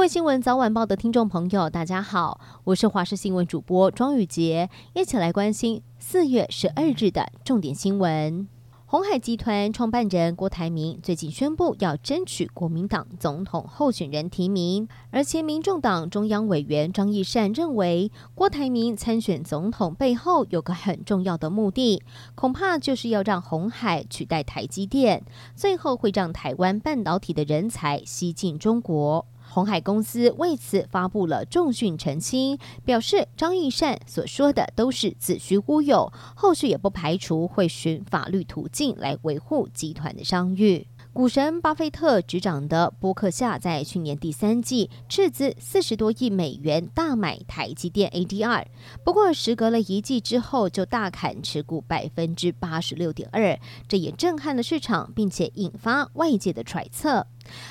各位新闻早晚报的听众朋友，大家好，我是华视新闻主播庄宇杰，一起来关心四月十二日的重点新闻。鸿海集团创办人郭台铭最近宣布要争取国民党总统候选人提名，而前民众党中央委员张义善认为，郭台铭参选总统背后有个很重要的目的，恐怕就是要让鸿海取代台积电，最后会让台湾半导体的人才西进中国。鸿海公司为此发布了重讯澄清，表示张义善所说的都是子虚乌有，后续也不排除会寻法律途径来维护集团的商誉。股神巴菲特执掌的波克夏在去年第三季斥资四十多亿美元大买台积电 ADR，不过时隔了一季之后就大砍持股百分之八十六点二，这也震撼了市场，并且引发外界的揣测。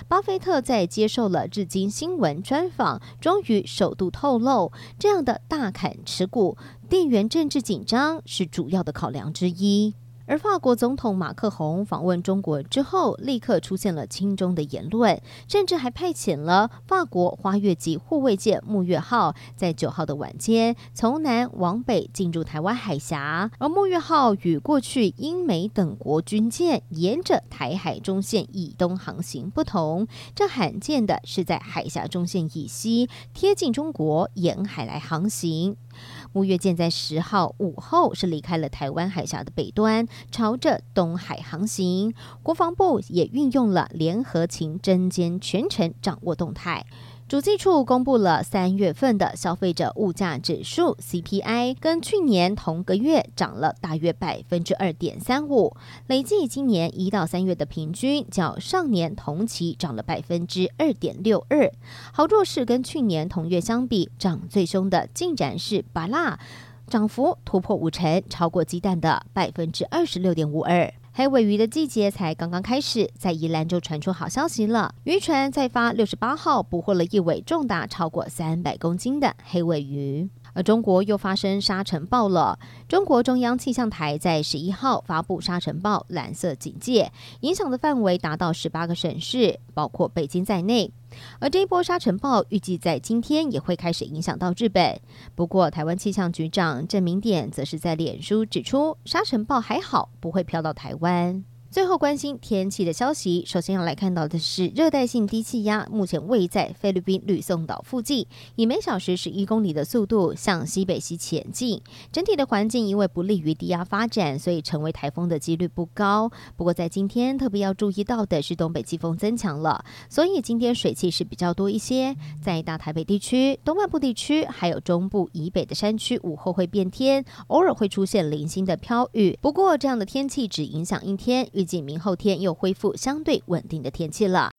巴菲特在接受了日经新闻专访，终于首度透露，这样的大砍持股，地缘政治紧张是主要的考量之一。而法国总统马克宏访问中国之后，立刻出现了亲中的言论，甚至还派遣了法国花月级护卫舰“木月号”在九号的晚间从南往北进入台湾海峡。而“木月号”与过去英美等国军舰沿着台海中线以东航行不同，这罕见的是在海峡中线以西贴近中国沿海来航行。乌月舰在十号午后是离开了台湾海峡的北端，朝着东海航行。国防部也运用了联合情侦监，全程掌握动态。主计处公布了三月份的消费者物价指数 CPI，跟去年同个月涨了大约百分之二点三五，累计今年一到三月的平均较上年同期涨了百分之二点六二。好弱势跟去年同月相比，涨最凶的竟然是芭乐，涨幅突破五成，超过鸡蛋的百分之二十六点五二。黑尾鱼的季节才刚刚开始，在宜兰就传出好消息了。渔船再发六十八号捕获了一尾重达超过三百公斤的黑尾鱼。而中国又发生沙尘暴了。中国中央气象台在十一号发布沙尘暴蓝色警戒，影响的范围达到十八个省市，包括北京在内。而这一波沙尘暴预计在今天也会开始影响到日本。不过，台湾气象局长郑明典则是在脸书指出，沙尘暴还好，不会飘到台湾。最后关心天气的消息，首先要来看到的是热带性低气压目前位在菲律宾吕宋岛附近，以每小时十一公里的速度向西北西前进。整体的环境因为不利于低压发展，所以成为台风的几率不高。不过在今天特别要注意到的是东北季风增强了，所以今天水汽是比较多一些。在大台北地区、东半部地区还有中部以北的山区，午后会变天，偶尔会出现零星的飘雨。不过这样的天气只影响一天。预计明后天又恢复相对稳定的天气了。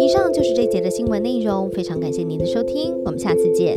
以上就是这节的新闻内容，非常感谢您的收听，我们下次见。